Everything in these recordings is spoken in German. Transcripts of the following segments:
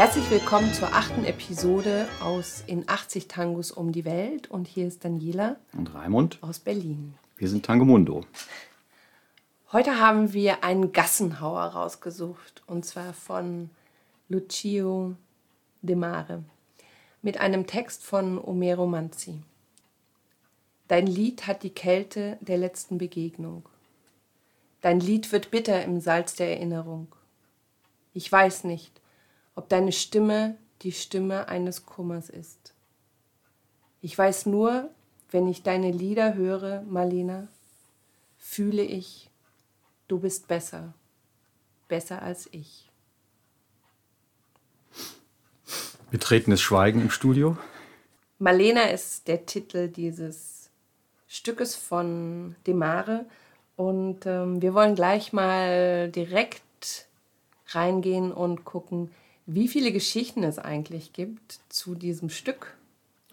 Herzlich willkommen zur achten Episode aus In 80 Tangos um die Welt. Und hier ist Daniela Und Raimund, aus Berlin. wir sind Tangomundo. Heute haben wir einen Gassenhauer rausgesucht. Und zwar von Lucio De Mare. Mit einem Text von Omero Manzi. Dein Lied hat die Kälte der letzten Begegnung. Dein Lied wird bitter im Salz der Erinnerung. Ich weiß nicht, ob deine Stimme die Stimme eines Kummers ist. Ich weiß nur, wenn ich deine Lieder höre, Marlena, fühle ich, du bist besser, besser als ich. Betretenes Schweigen im Studio. Marlena ist der Titel dieses Stückes von Demare und ähm, wir wollen gleich mal direkt reingehen und gucken, wie viele Geschichten es eigentlich gibt zu diesem Stück.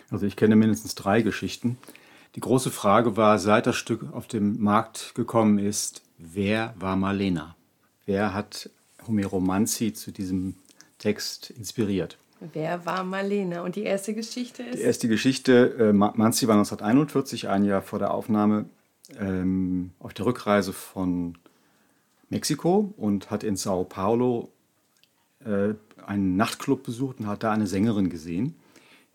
Also ich kenne mindestens drei Geschichten. Die große Frage war, seit das Stück auf den Markt gekommen ist, wer war Marlena? Wer hat Homero Manzi zu diesem Text inspiriert? Wer war Marlena? Und die erste Geschichte ist? Die erste Geschichte, äh, Ma- Manzi war 1941, ein Jahr vor der Aufnahme, ähm, auf der Rückreise von Mexiko und hat in Sao Paulo äh, einen Nachtclub besucht und hat da eine Sängerin gesehen.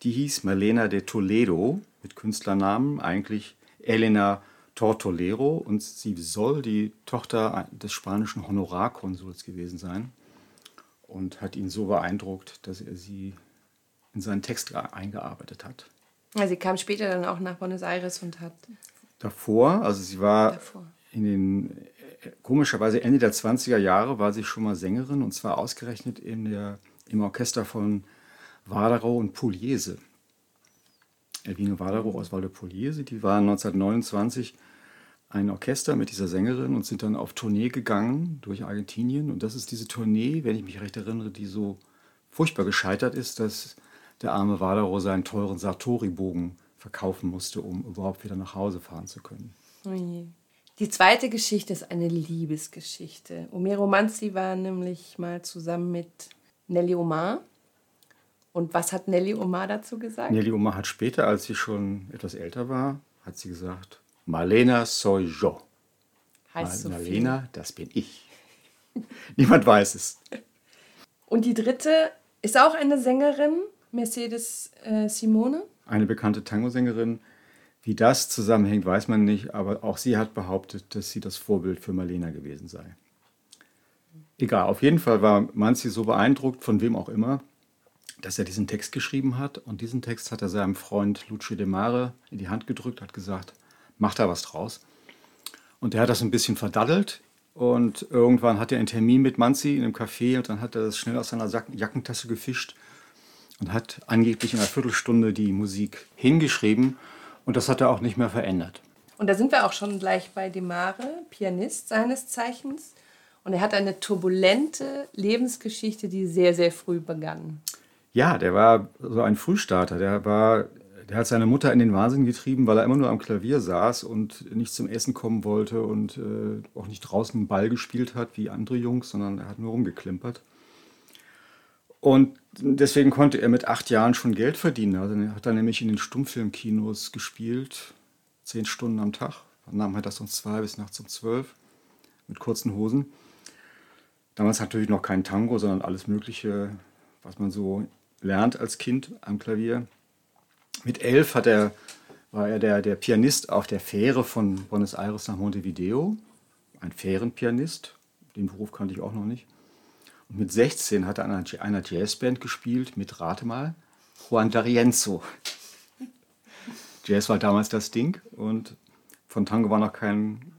Die hieß Marlena de Toledo mit Künstlernamen, eigentlich Elena Tortolero und sie soll die Tochter des spanischen Honorarkonsuls gewesen sein und hat ihn so beeindruckt, dass er sie in seinen Text eingearbeitet hat. Sie kam später dann auch nach Buenos Aires und hat Davor, also sie war Davor. In den, äh, komischerweise Ende der 20er Jahre war sie schon mal Sängerin und zwar ausgerechnet in der, im Orchester von Wadero und Pugliese. Elvine Wadero aus Valdepugliese, die waren 1929 ein Orchester mit dieser Sängerin und sind dann auf Tournee gegangen durch Argentinien. Und das ist diese Tournee, wenn ich mich recht erinnere, die so furchtbar gescheitert ist, dass der arme Wadero seinen teuren Sartori-Bogen verkaufen musste, um überhaupt wieder nach Hause fahren zu können. Oh. Die zweite Geschichte ist eine Liebesgeschichte. Omero Manzi war nämlich mal zusammen mit Nelly Omar. Und was hat Nelly Omar dazu gesagt? Nelly Omar hat später, als sie schon etwas älter war, hat sie gesagt, Marlena soy yo. heißt viel. Marlena, das bin ich. Niemand weiß es. Und die dritte ist auch eine Sängerin, Mercedes äh, Simone. Eine bekannte Tango-Sängerin. Wie das zusammenhängt, weiß man nicht, aber auch sie hat behauptet, dass sie das Vorbild für Marlena gewesen sei. Egal, auf jeden Fall war Manzi so beeindruckt, von wem auch immer, dass er diesen Text geschrieben hat. Und diesen Text hat er seinem Freund Lucio De Mare in die Hand gedrückt, hat gesagt, mach da was draus. Und er hat das ein bisschen verdaddelt. Und irgendwann hat er einen Termin mit Manzi in einem Café und dann hat er das schnell aus seiner Jackentasche gefischt und hat angeblich in einer Viertelstunde die Musik hingeschrieben. Und das hat er auch nicht mehr verändert. Und da sind wir auch schon gleich bei Demare, Pianist seines Zeichens. Und er hat eine turbulente Lebensgeschichte, die sehr, sehr früh begann. Ja, der war so ein Frühstarter. Der war, der hat seine Mutter in den Wahnsinn getrieben, weil er immer nur am Klavier saß und nicht zum Essen kommen wollte und äh, auch nicht draußen Ball gespielt hat wie andere Jungs, sondern er hat nur rumgeklimpert. Und deswegen konnte er mit acht Jahren schon Geld verdienen. Also er hat dann nämlich in den Stummfilmkinos gespielt, zehn Stunden am Tag. Dann nahm er das um zwei bis nachts um zwölf mit kurzen Hosen. Damals natürlich noch kein Tango, sondern alles Mögliche, was man so lernt als Kind am Klavier. Mit elf hat er, war er der, der Pianist auf der Fähre von Buenos Aires nach Montevideo. Ein Fährenpianist. Den Beruf kannte ich auch noch nicht. Mit 16 hat er an einer, einer Jazzband gespielt mit, rate mal, Juan D'Arienzo. Jazz war damals das Ding und von Tango war noch kein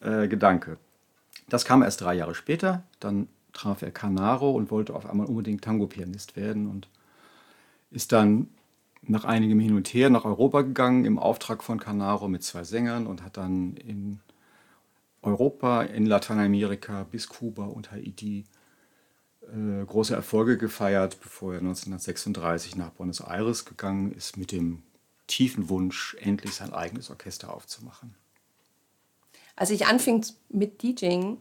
äh, Gedanke. Das kam erst drei Jahre später. Dann traf er Canaro und wollte auf einmal unbedingt Tango-Pianist werden und ist dann nach einigem Hin und Her nach Europa gegangen im Auftrag von Canaro mit zwei Sängern und hat dann in Europa, in Lateinamerika bis Kuba und Haiti äh, große Erfolge gefeiert, bevor er 1936 nach Buenos Aires gegangen ist mit dem tiefen Wunsch, endlich sein eigenes Orchester aufzumachen. Als ich anfing mit DJing,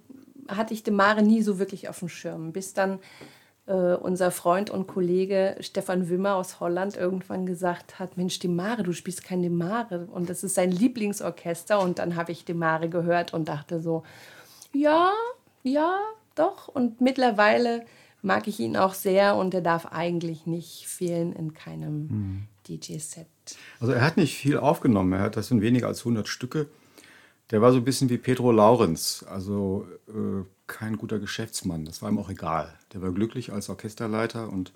hatte ich Demare nie so wirklich auf dem Schirm, bis dann äh, unser Freund und Kollege Stefan Wimmer aus Holland irgendwann gesagt hat, Mensch, Demare, du spielst kein Demare. Und das ist sein Lieblingsorchester. Und dann habe ich Demare gehört und dachte so, ja, ja, doch. Und mittlerweile mag ich ihn auch sehr und er darf eigentlich nicht fehlen in keinem hm. DJ-Set. Also er hat nicht viel aufgenommen, er hat das sind weniger als 100 Stücke. Der war so ein bisschen wie Pedro Laurenz, also äh, kein guter Geschäftsmann. Das war ihm auch egal. Der war glücklich als Orchesterleiter und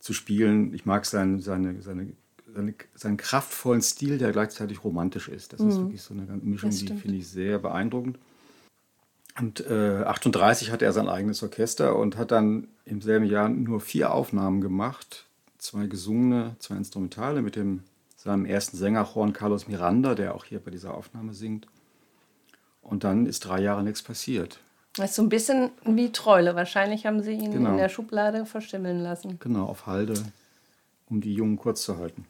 zu spielen. Ich mag seinen, seine, seine, seine, seinen kraftvollen Stil, der gleichzeitig romantisch ist. Das mhm. ist wirklich so eine Mischung, die finde ich sehr beeindruckend. Und äh, 38 hatte er sein eigenes Orchester und hat dann im selben Jahr nur vier Aufnahmen gemacht. Zwei gesungene, zwei Instrumentale mit dem, seinem ersten Sänger Juan Carlos Miranda, der auch hier bei dieser Aufnahme singt. Und dann ist drei Jahre nichts passiert. Das ist so ein bisschen wie Treule. Wahrscheinlich haben sie ihn genau. in der Schublade verstimmeln lassen. Genau, auf Halde, um die Jungen kurz zu halten.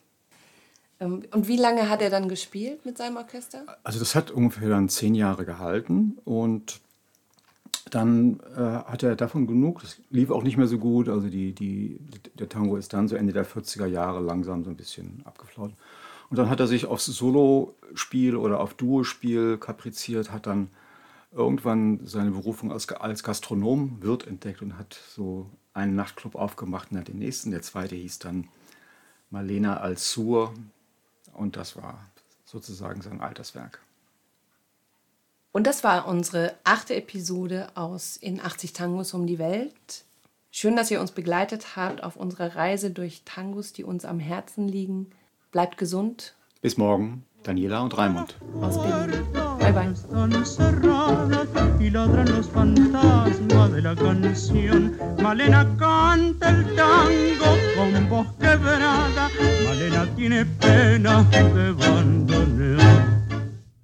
Ähm, und wie lange hat er dann gespielt mit seinem Orchester? Also das hat ungefähr dann zehn Jahre gehalten und dann äh, hatte er davon genug. Das lief auch nicht mehr so gut. Also die, die, der Tango ist dann so Ende der 40er Jahre langsam so ein bisschen abgeflaut. Und dann hat er sich aufs Solospiel oder auf Duospiel kapriziert, hat dann irgendwann seine Berufung als, als Gastronom, Wirt entdeckt und hat so einen Nachtclub aufgemacht und hat den nächsten. Der zweite hieß dann Marlena Alsur und das war sozusagen sein Alterswerk. Und das war unsere achte Episode aus In 80 Tangos um die Welt. Schön, dass ihr uns begleitet habt auf unserer Reise durch Tangos, die uns am Herzen liegen. Bleibt gesund. Bis morgen, Daniela und Raimund. Aus Berlin. Bye bye. Malena tiene pena de